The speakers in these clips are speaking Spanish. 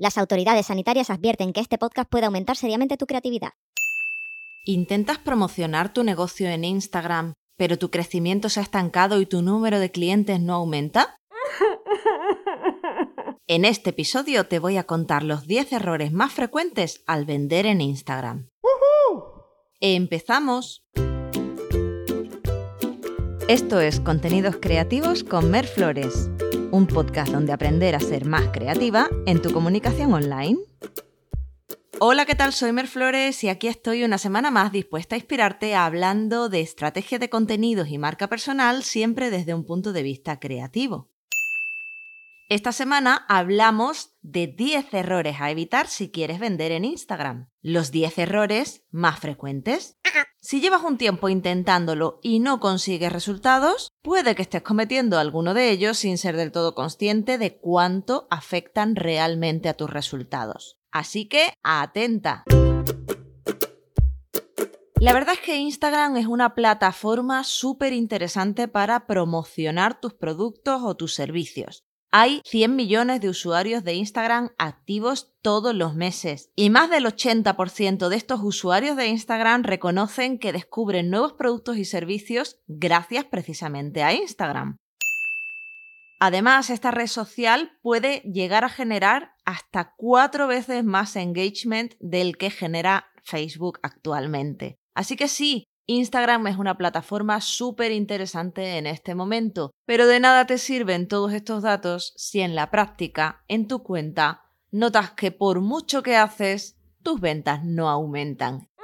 Las autoridades sanitarias advierten que este podcast puede aumentar seriamente tu creatividad. ¿Intentas promocionar tu negocio en Instagram, pero tu crecimiento se ha estancado y tu número de clientes no aumenta? En este episodio te voy a contar los 10 errores más frecuentes al vender en Instagram. ¡Empezamos! Esto es Contenidos Creativos con Mer Flores, un podcast donde aprender a ser más creativa en tu comunicación online. Hola, ¿qué tal? Soy Mer Flores y aquí estoy una semana más dispuesta a inspirarte hablando de estrategia de contenidos y marca personal siempre desde un punto de vista creativo. Esta semana hablamos de 10 errores a evitar si quieres vender en Instagram. Los 10 errores más frecuentes. Si llevas un tiempo intentándolo y no consigues resultados, puede que estés cometiendo alguno de ellos sin ser del todo consciente de cuánto afectan realmente a tus resultados. Así que, atenta. La verdad es que Instagram es una plataforma súper interesante para promocionar tus productos o tus servicios. Hay 100 millones de usuarios de Instagram activos todos los meses y más del 80% de estos usuarios de Instagram reconocen que descubren nuevos productos y servicios gracias precisamente a Instagram. Además, esta red social puede llegar a generar hasta cuatro veces más engagement del que genera Facebook actualmente. Así que sí, Instagram es una plataforma súper interesante en este momento, pero de nada te sirven todos estos datos si en la práctica, en tu cuenta, notas que por mucho que haces, tus ventas no aumentan.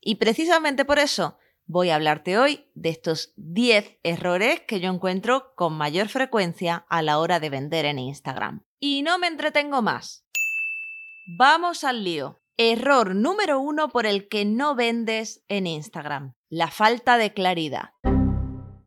Y precisamente por eso voy a hablarte hoy de estos 10 errores que yo encuentro con mayor frecuencia a la hora de vender en Instagram. Y no me entretengo más. Vamos al lío. Error número uno por el que no vendes en Instagram. La falta de claridad.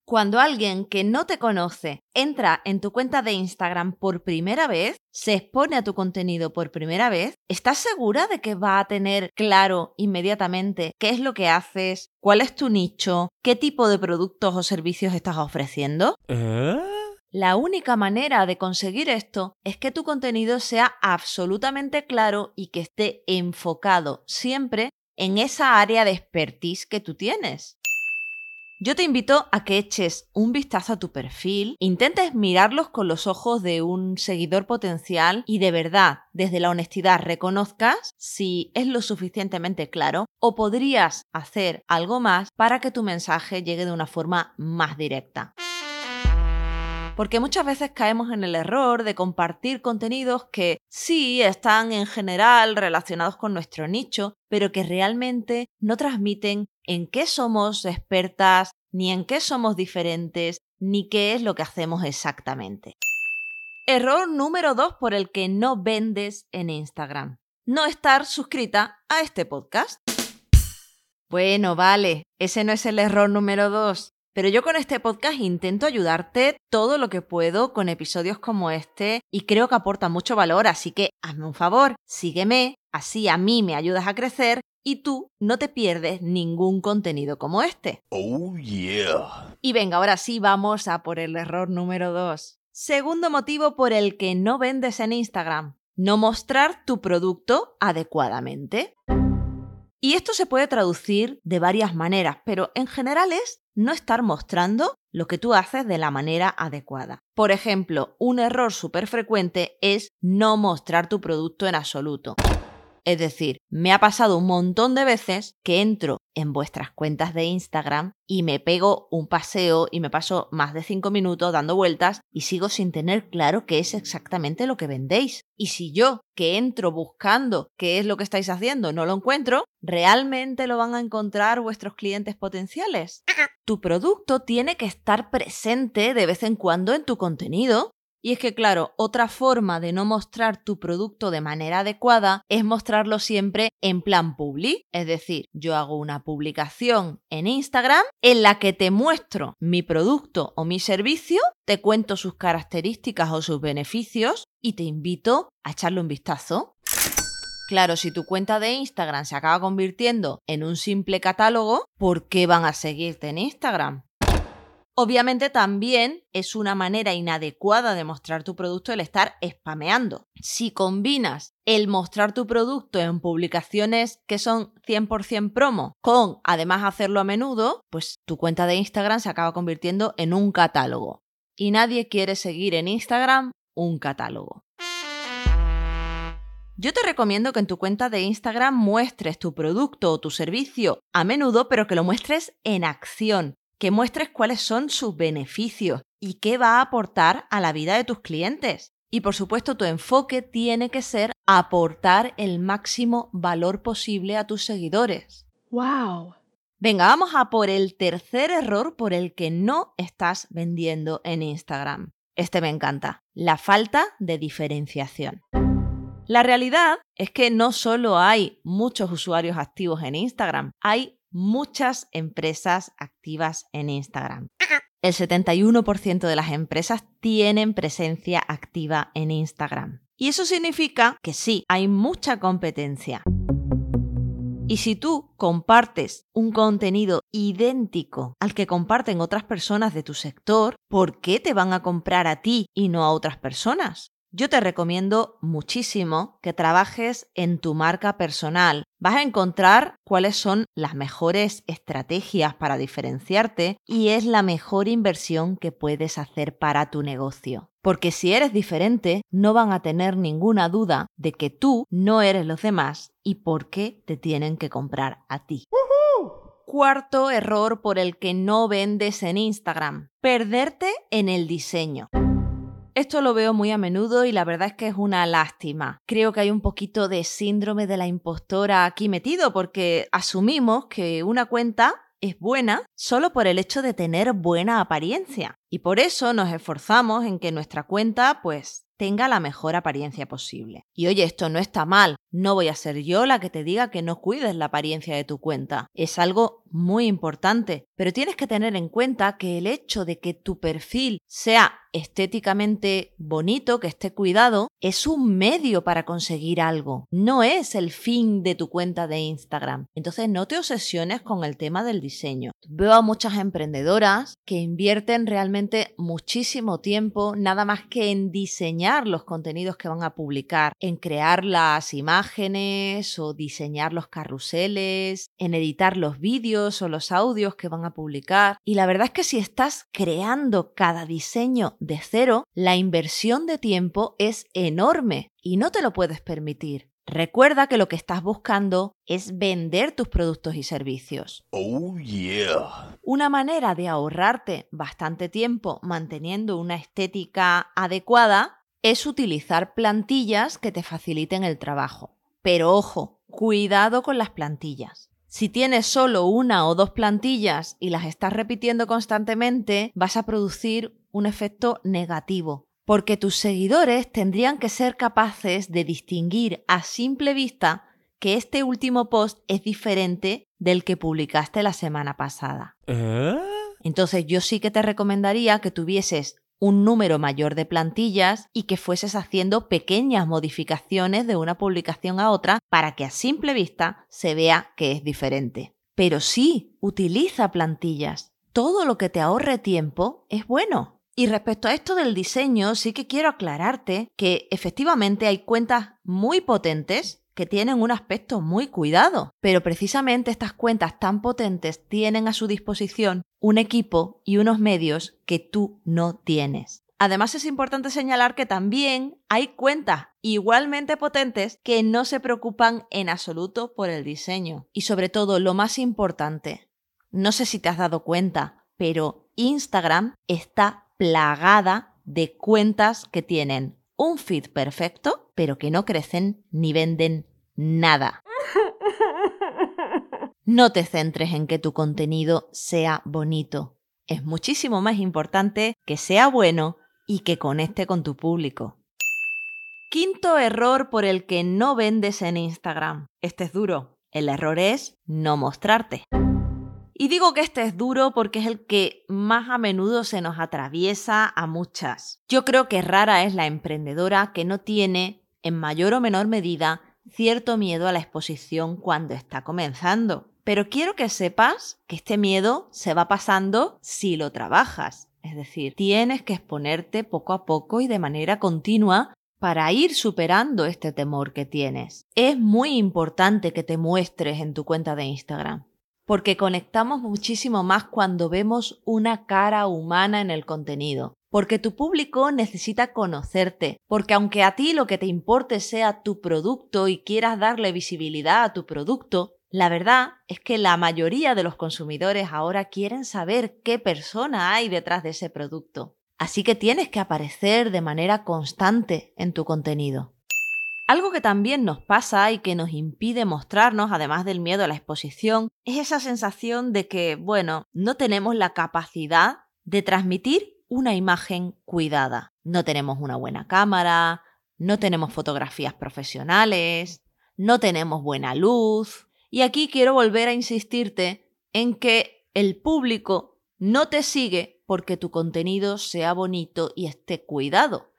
Cuando alguien que no te conoce entra en tu cuenta de Instagram por primera vez, se expone a tu contenido por primera vez, ¿estás segura de que va a tener claro inmediatamente qué es lo que haces, cuál es tu nicho, qué tipo de productos o servicios estás ofreciendo? ¿Eh? La única manera de conseguir esto es que tu contenido sea absolutamente claro y que esté enfocado siempre en esa área de expertise que tú tienes. Yo te invito a que eches un vistazo a tu perfil, intentes mirarlos con los ojos de un seguidor potencial y de verdad, desde la honestidad, reconozcas si es lo suficientemente claro o podrías hacer algo más para que tu mensaje llegue de una forma más directa. Porque muchas veces caemos en el error de compartir contenidos que sí están en general relacionados con nuestro nicho, pero que realmente no transmiten en qué somos expertas, ni en qué somos diferentes, ni qué es lo que hacemos exactamente. Error número 2 por el que no vendes en Instagram. No estar suscrita a este podcast. Bueno, vale, ese no es el error número 2. Pero yo con este podcast intento ayudarte todo lo que puedo con episodios como este y creo que aporta mucho valor, así que hazme un favor, sígueme, así a mí me ayudas a crecer y tú no te pierdes ningún contenido como este. Oh yeah. Y venga, ahora sí vamos a por el error número 2. Segundo motivo por el que no vendes en Instagram, no mostrar tu producto adecuadamente. Y esto se puede traducir de varias maneras, pero en general es no estar mostrando lo que tú haces de la manera adecuada. Por ejemplo, un error súper frecuente es no mostrar tu producto en absoluto. Es decir, me ha pasado un montón de veces que entro en vuestras cuentas de Instagram y me pego un paseo y me paso más de 5 minutos dando vueltas y sigo sin tener claro qué es exactamente lo que vendéis. Y si yo, que entro buscando qué es lo que estáis haciendo, no lo encuentro, ¿realmente lo van a encontrar vuestros clientes potenciales? Tu producto tiene que estar presente de vez en cuando en tu contenido y es que, claro, otra forma de no mostrar tu producto de manera adecuada es mostrarlo siempre en plan public. Es decir, yo hago una publicación en Instagram en la que te muestro mi producto o mi servicio, te cuento sus características o sus beneficios y te invito a echarle un vistazo. Claro, si tu cuenta de Instagram se acaba convirtiendo en un simple catálogo, ¿por qué van a seguirte en Instagram? Obviamente también es una manera inadecuada de mostrar tu producto el estar spameando. Si combinas el mostrar tu producto en publicaciones que son 100% promo con además hacerlo a menudo, pues tu cuenta de Instagram se acaba convirtiendo en un catálogo. Y nadie quiere seguir en Instagram un catálogo. Yo te recomiendo que en tu cuenta de Instagram muestres tu producto o tu servicio a menudo, pero que lo muestres en acción, que muestres cuáles son sus beneficios y qué va a aportar a la vida de tus clientes. Y por supuesto tu enfoque tiene que ser aportar el máximo valor posible a tus seguidores. ¡Wow! Venga, vamos a por el tercer error por el que no estás vendiendo en Instagram. Este me encanta, la falta de diferenciación. La realidad es que no solo hay muchos usuarios activos en Instagram, hay muchas empresas activas en Instagram. El 71% de las empresas tienen presencia activa en Instagram. Y eso significa que sí, hay mucha competencia. Y si tú compartes un contenido idéntico al que comparten otras personas de tu sector, ¿por qué te van a comprar a ti y no a otras personas? Yo te recomiendo muchísimo que trabajes en tu marca personal. Vas a encontrar cuáles son las mejores estrategias para diferenciarte y es la mejor inversión que puedes hacer para tu negocio. Porque si eres diferente, no van a tener ninguna duda de que tú no eres los demás y por qué te tienen que comprar a ti. Cuarto error por el que no vendes en Instagram. Perderte en el diseño. Esto lo veo muy a menudo y la verdad es que es una lástima. Creo que hay un poquito de síndrome de la impostora aquí metido porque asumimos que una cuenta es buena solo por el hecho de tener buena apariencia. Y por eso nos esforzamos en que nuestra cuenta pues tenga la mejor apariencia posible. Y oye, esto no está mal, no voy a ser yo la que te diga que no cuides la apariencia de tu cuenta. Es algo muy importante, pero tienes que tener en cuenta que el hecho de que tu perfil sea estéticamente bonito, que esté cuidado, es un medio para conseguir algo, no es el fin de tu cuenta de Instagram. Entonces no te obsesiones con el tema del diseño. Veo a muchas emprendedoras que invierten realmente muchísimo tiempo nada más que en diseñar los contenidos que van a publicar, en crear las imágenes o diseñar los carruseles, en editar los vídeos o los audios que van a publicar. Y la verdad es que si estás creando cada diseño de cero, la inversión de tiempo es enorme y no te lo puedes permitir. Recuerda que lo que estás buscando es vender tus productos y servicios. Oh yeah. Una manera de ahorrarte bastante tiempo manteniendo una estética adecuada es utilizar plantillas que te faciliten el trabajo. Pero ojo, cuidado con las plantillas. Si tienes solo una o dos plantillas y las estás repitiendo constantemente, vas a producir un efecto negativo, porque tus seguidores tendrían que ser capaces de distinguir a simple vista que este último post es diferente del que publicaste la semana pasada. ¿Eh? Entonces yo sí que te recomendaría que tuvieses un número mayor de plantillas y que fueses haciendo pequeñas modificaciones de una publicación a otra para que a simple vista se vea que es diferente. Pero sí, utiliza plantillas. Todo lo que te ahorre tiempo es bueno. Y respecto a esto del diseño, sí que quiero aclararte que efectivamente hay cuentas muy potentes que tienen un aspecto muy cuidado, pero precisamente estas cuentas tan potentes tienen a su disposición un equipo y unos medios que tú no tienes. Además es importante señalar que también hay cuentas igualmente potentes que no se preocupan en absoluto por el diseño. Y sobre todo, lo más importante, no sé si te has dado cuenta, pero Instagram está plagada de cuentas que tienen un feed perfecto, pero que no crecen ni venden nada. No te centres en que tu contenido sea bonito. Es muchísimo más importante que sea bueno y que conecte con tu público. Quinto error por el que no vendes en Instagram. Este es duro. El error es no mostrarte. Y digo que este es duro porque es el que más a menudo se nos atraviesa a muchas. Yo creo que rara es la emprendedora que no tiene, en mayor o menor medida, cierto miedo a la exposición cuando está comenzando. Pero quiero que sepas que este miedo se va pasando si lo trabajas. Es decir, tienes que exponerte poco a poco y de manera continua para ir superando este temor que tienes. Es muy importante que te muestres en tu cuenta de Instagram, porque conectamos muchísimo más cuando vemos una cara humana en el contenido, porque tu público necesita conocerte, porque aunque a ti lo que te importe sea tu producto y quieras darle visibilidad a tu producto, la verdad es que la mayoría de los consumidores ahora quieren saber qué persona hay detrás de ese producto. Así que tienes que aparecer de manera constante en tu contenido. Algo que también nos pasa y que nos impide mostrarnos, además del miedo a la exposición, es esa sensación de que, bueno, no tenemos la capacidad de transmitir una imagen cuidada. No tenemos una buena cámara, no tenemos fotografías profesionales, no tenemos buena luz, y aquí quiero volver a insistirte en que el público no te sigue porque tu contenido sea bonito y esté cuidado.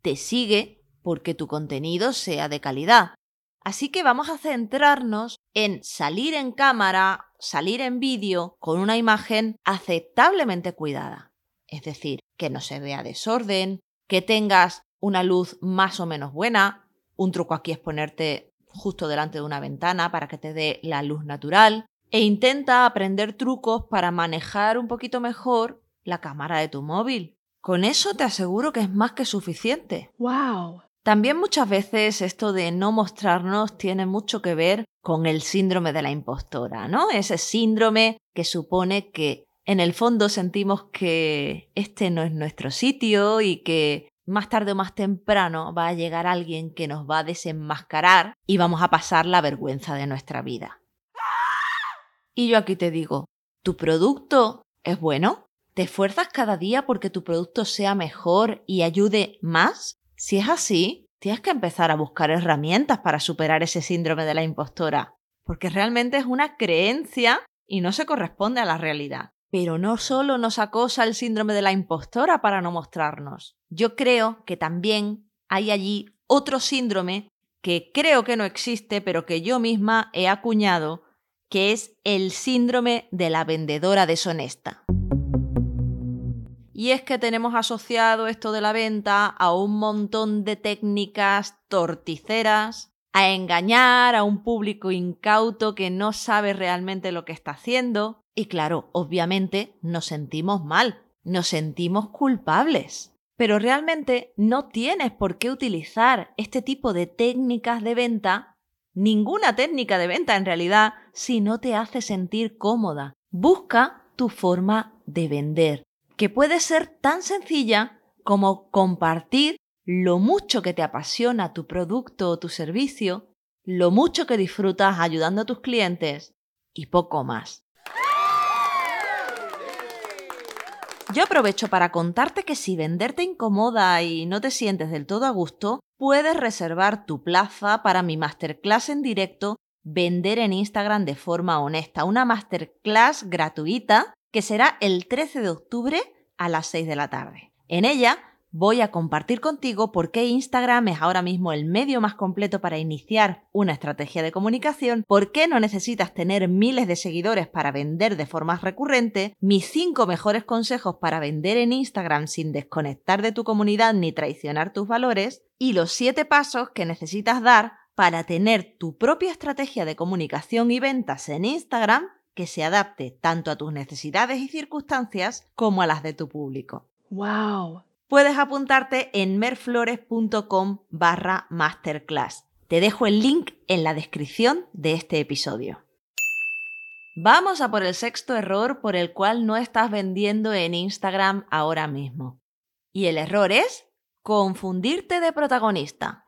Te sigue porque tu contenido sea de calidad. Así que vamos a centrarnos en salir en cámara, salir en vídeo con una imagen aceptablemente cuidada. Es decir, que no se vea desorden, que tengas una luz más o menos buena. Un truco aquí es ponerte justo delante de una ventana para que te dé la luz natural e intenta aprender trucos para manejar un poquito mejor la cámara de tu móvil. Con eso te aseguro que es más que suficiente. ¡Wow! También muchas veces esto de no mostrarnos tiene mucho que ver con el síndrome de la impostora, ¿no? Ese síndrome que supone que en el fondo sentimos que este no es nuestro sitio y que más tarde o más temprano va a llegar alguien que nos va a desenmascarar y vamos a pasar la vergüenza de nuestra vida. Y yo aquí te digo, ¿tu producto es bueno? ¿Te esfuerzas cada día porque tu producto sea mejor y ayude más? Si es así, tienes que empezar a buscar herramientas para superar ese síndrome de la impostora, porque realmente es una creencia y no se corresponde a la realidad. Pero no solo nos acosa el síndrome de la impostora para no mostrarnos. Yo creo que también hay allí otro síndrome que creo que no existe, pero que yo misma he acuñado, que es el síndrome de la vendedora deshonesta. Y es que tenemos asociado esto de la venta a un montón de técnicas torticeras, a engañar a un público incauto que no sabe realmente lo que está haciendo, y claro, obviamente nos sentimos mal, nos sentimos culpables. Pero realmente no tienes por qué utilizar este tipo de técnicas de venta, ninguna técnica de venta en realidad, si no te hace sentir cómoda. Busca tu forma de vender, que puede ser tan sencilla como compartir lo mucho que te apasiona tu producto o tu servicio, lo mucho que disfrutas ayudando a tus clientes y poco más. Yo aprovecho para contarte que si venderte incomoda y no te sientes del todo a gusto, puedes reservar tu plaza para mi masterclass en directo Vender en Instagram de forma honesta, una masterclass gratuita que será el 13 de octubre a las 6 de la tarde. En ella voy a compartir contigo por qué Instagram es ahora mismo el medio más completo para iniciar una estrategia de comunicación, por qué no necesitas tener miles de seguidores para vender de forma recurrente, mis 5 mejores consejos para vender en Instagram sin desconectar de tu comunidad ni traicionar tus valores, y los 7 pasos que necesitas dar para tener tu propia estrategia de comunicación y ventas en Instagram que se adapte tanto a tus necesidades y circunstancias como a las de tu público. ¡Wow! puedes apuntarte en merflores.com barra masterclass. Te dejo el link en la descripción de este episodio. Vamos a por el sexto error por el cual no estás vendiendo en Instagram ahora mismo. Y el error es confundirte de protagonista.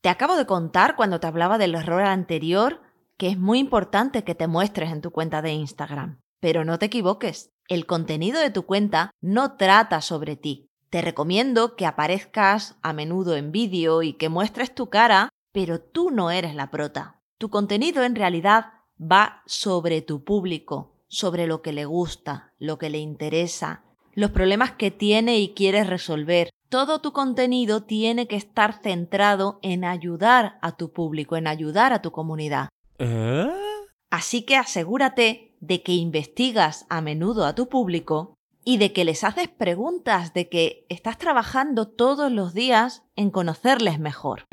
Te acabo de contar cuando te hablaba del error anterior que es muy importante que te muestres en tu cuenta de Instagram. Pero no te equivoques, el contenido de tu cuenta no trata sobre ti. Te recomiendo que aparezcas a menudo en vídeo y que muestres tu cara, pero tú no eres la prota. Tu contenido en realidad va sobre tu público, sobre lo que le gusta, lo que le interesa, los problemas que tiene y quieres resolver. Todo tu contenido tiene que estar centrado en ayudar a tu público, en ayudar a tu comunidad. ¿Eh? Así que asegúrate de que investigas a menudo a tu público y de que les haces preguntas, de que estás trabajando todos los días en conocerles mejor.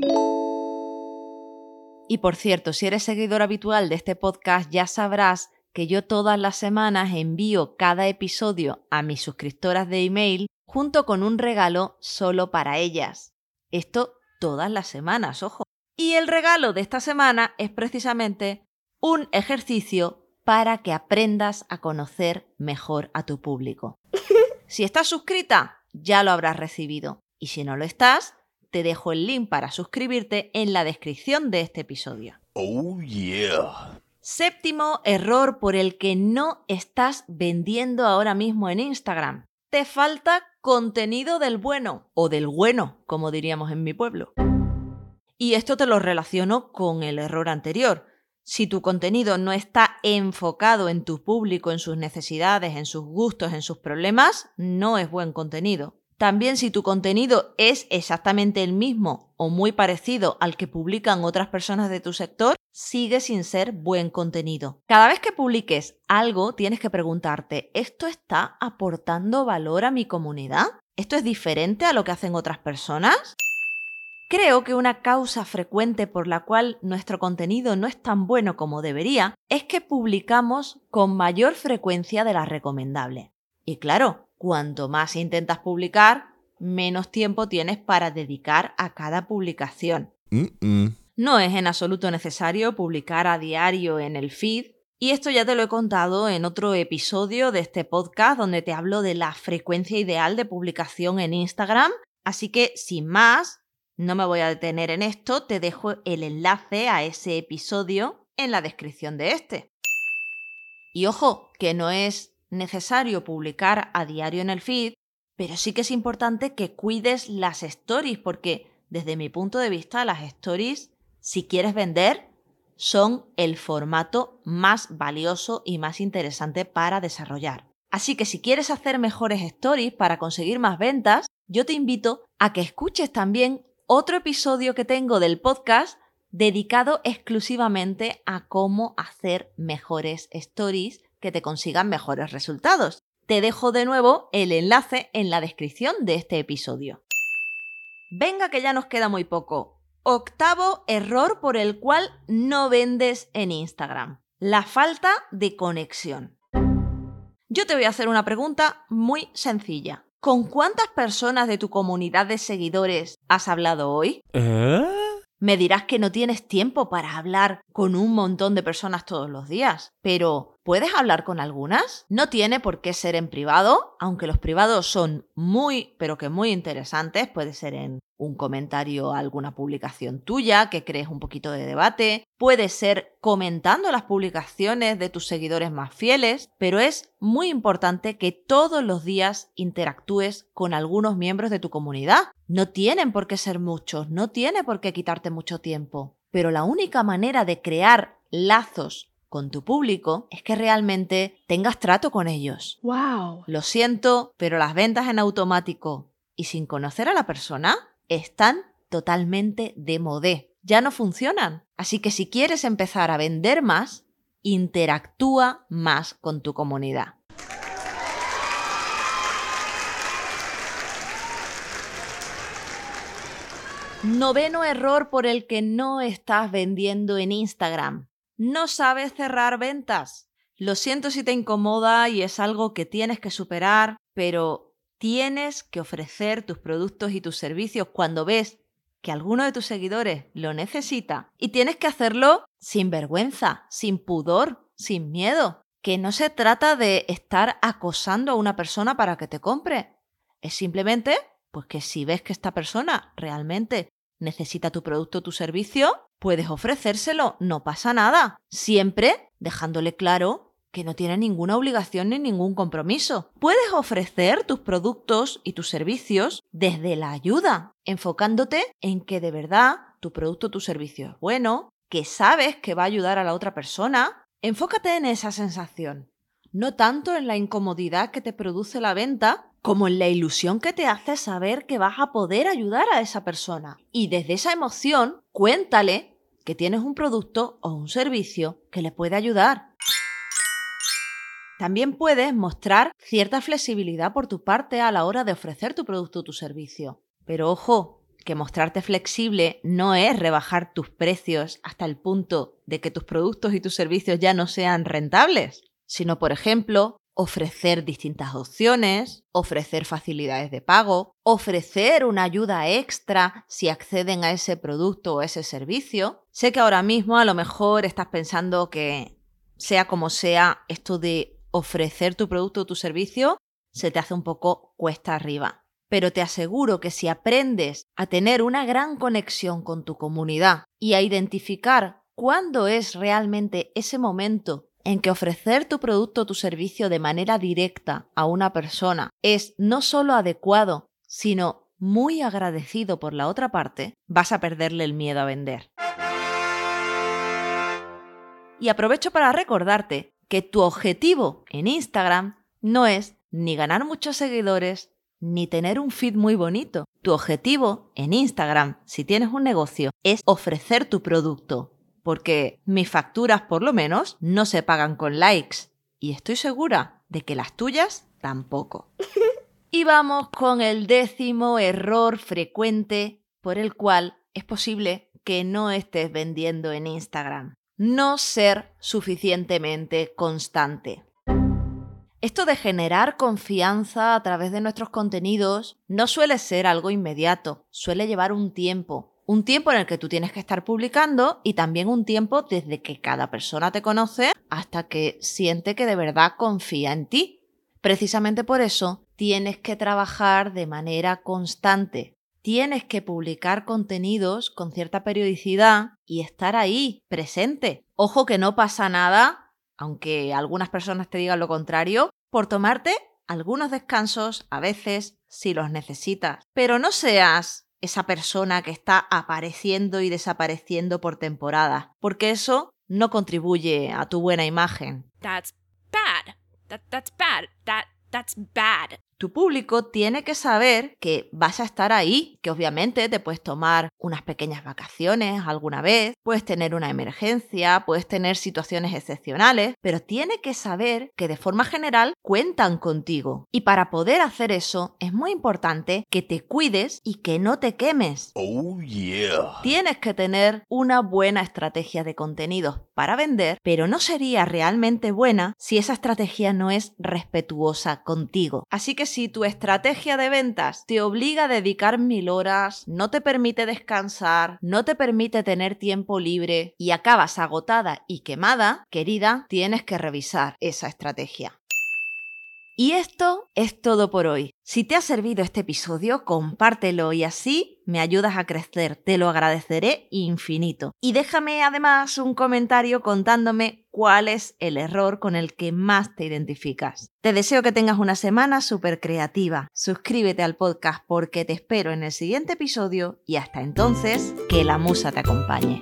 Y por cierto, si eres seguidor habitual de este podcast, ya sabrás que yo todas las semanas envío cada episodio a mis suscriptoras de email junto con un regalo solo para ellas. Esto todas las semanas, ojo. Y el regalo de esta semana es precisamente un ejercicio para que aprendas a conocer mejor a tu público. Si estás suscrita, ya lo habrás recibido. Y si no lo estás, te dejo el link para suscribirte en la descripción de este episodio. Oh yeah. Séptimo error por el que no estás vendiendo ahora mismo en Instagram. Te falta contenido del bueno o del bueno, como diríamos en mi pueblo. Y esto te lo relaciono con el error anterior. Si tu contenido no está enfocado en tu público, en sus necesidades, en sus gustos, en sus problemas, no es buen contenido. También si tu contenido es exactamente el mismo o muy parecido al que publican otras personas de tu sector, sigue sin ser buen contenido. Cada vez que publiques algo, tienes que preguntarte, ¿esto está aportando valor a mi comunidad? ¿Esto es diferente a lo que hacen otras personas? Creo que una causa frecuente por la cual nuestro contenido no es tan bueno como debería es que publicamos con mayor frecuencia de la recomendable. Y claro, cuanto más intentas publicar, menos tiempo tienes para dedicar a cada publicación. No es en absoluto necesario publicar a diario en el feed, y esto ya te lo he contado en otro episodio de este podcast donde te hablo de la frecuencia ideal de publicación en Instagram, así que sin más, no me voy a detener en esto, te dejo el enlace a ese episodio en la descripción de este. Y ojo, que no es necesario publicar a diario en el feed, pero sí que es importante que cuides las stories, porque desde mi punto de vista las stories, si quieres vender, son el formato más valioso y más interesante para desarrollar. Así que si quieres hacer mejores stories para conseguir más ventas, yo te invito a que escuches también otro episodio que tengo del podcast dedicado exclusivamente a cómo hacer mejores stories que te consigan mejores resultados. Te dejo de nuevo el enlace en la descripción de este episodio. Venga que ya nos queda muy poco. Octavo error por el cual no vendes en Instagram. La falta de conexión. Yo te voy a hacer una pregunta muy sencilla. ¿Con cuántas personas de tu comunidad de seguidores has hablado hoy? ¿Eh? Me dirás que no tienes tiempo para hablar con un montón de personas todos los días, pero ¿puedes hablar con algunas? No tiene por qué ser en privado, aunque los privados son muy, pero que muy interesantes, puede ser en un comentario a alguna publicación tuya que crees un poquito de debate, puede ser comentando las publicaciones de tus seguidores más fieles, pero es muy importante que todos los días interactúes con algunos miembros de tu comunidad. No tienen por qué ser muchos, no tiene por qué quitarte mucho tiempo, pero la única manera de crear lazos con tu público es que realmente tengas trato con ellos. Wow. Lo siento, pero las ventas en automático y sin conocer a la persona están totalmente de modé. Ya no funcionan. Así que si quieres empezar a vender más, interactúa más con tu comunidad. Noveno error por el que no estás vendiendo en Instagram. No sabes cerrar ventas. Lo siento si te incomoda y es algo que tienes que superar, pero tienes que ofrecer tus productos y tus servicios cuando ves que alguno de tus seguidores lo necesita y tienes que hacerlo sin vergüenza, sin pudor, sin miedo. Que no se trata de estar acosando a una persona para que te compre. Es simplemente, pues que si ves que esta persona realmente necesita tu producto o tu servicio, puedes ofrecérselo, no pasa nada. Siempre dejándole claro que no tiene ninguna obligación ni ningún compromiso. Puedes ofrecer tus productos y tus servicios desde la ayuda, enfocándote en que de verdad tu producto o tu servicio es bueno, que sabes que va a ayudar a la otra persona. Enfócate en esa sensación, no tanto en la incomodidad que te produce la venta, como en la ilusión que te hace saber que vas a poder ayudar a esa persona. Y desde esa emoción, cuéntale que tienes un producto o un servicio que le puede ayudar. También puedes mostrar cierta flexibilidad por tu parte a la hora de ofrecer tu producto o tu servicio. Pero ojo, que mostrarte flexible no es rebajar tus precios hasta el punto de que tus productos y tus servicios ya no sean rentables, sino, por ejemplo, ofrecer distintas opciones, ofrecer facilidades de pago, ofrecer una ayuda extra si acceden a ese producto o ese servicio. Sé que ahora mismo a lo mejor estás pensando que, sea como sea, esto de ofrecer tu producto o tu servicio se te hace un poco cuesta arriba. Pero te aseguro que si aprendes a tener una gran conexión con tu comunidad y a identificar cuándo es realmente ese momento en que ofrecer tu producto o tu servicio de manera directa a una persona es no solo adecuado, sino muy agradecido por la otra parte, vas a perderle el miedo a vender. Y aprovecho para recordarte que tu objetivo en Instagram no es ni ganar muchos seguidores, ni tener un feed muy bonito. Tu objetivo en Instagram, si tienes un negocio, es ofrecer tu producto. Porque mis facturas, por lo menos, no se pagan con likes. Y estoy segura de que las tuyas tampoco. y vamos con el décimo error frecuente por el cual es posible que no estés vendiendo en Instagram no ser suficientemente constante. Esto de generar confianza a través de nuestros contenidos no suele ser algo inmediato, suele llevar un tiempo. Un tiempo en el que tú tienes que estar publicando y también un tiempo desde que cada persona te conoce hasta que siente que de verdad confía en ti. Precisamente por eso tienes que trabajar de manera constante, tienes que publicar contenidos con cierta periodicidad y estar ahí, presente. Ojo que no pasa nada, aunque algunas personas te digan lo contrario, por tomarte algunos descansos a veces si los necesitas. Pero no seas esa persona que está apareciendo y desapareciendo por temporada, porque eso no contribuye a tu buena imagen. That's bad. that's bad. That, that's bad. Tu público tiene que saber que vas a estar ahí, que obviamente te puedes tomar unas pequeñas vacaciones alguna vez, puedes tener una emergencia, puedes tener situaciones excepcionales, pero tiene que saber que de forma general cuentan contigo. Y para poder hacer eso es muy importante que te cuides y que no te quemes. Oh yeah. Tienes que tener una buena estrategia de contenidos para vender, pero no sería realmente buena si esa estrategia no es respetuosa contigo. Así si tu estrategia de ventas te obliga a dedicar mil horas, no te permite descansar, no te permite tener tiempo libre y acabas agotada y quemada, querida, tienes que revisar esa estrategia. Y esto es todo por hoy. Si te ha servido este episodio, compártelo y así me ayudas a crecer. Te lo agradeceré infinito. Y déjame además un comentario contándome cuál es el error con el que más te identificas. Te deseo que tengas una semana súper creativa. Suscríbete al podcast porque te espero en el siguiente episodio y hasta entonces, que la musa te acompañe.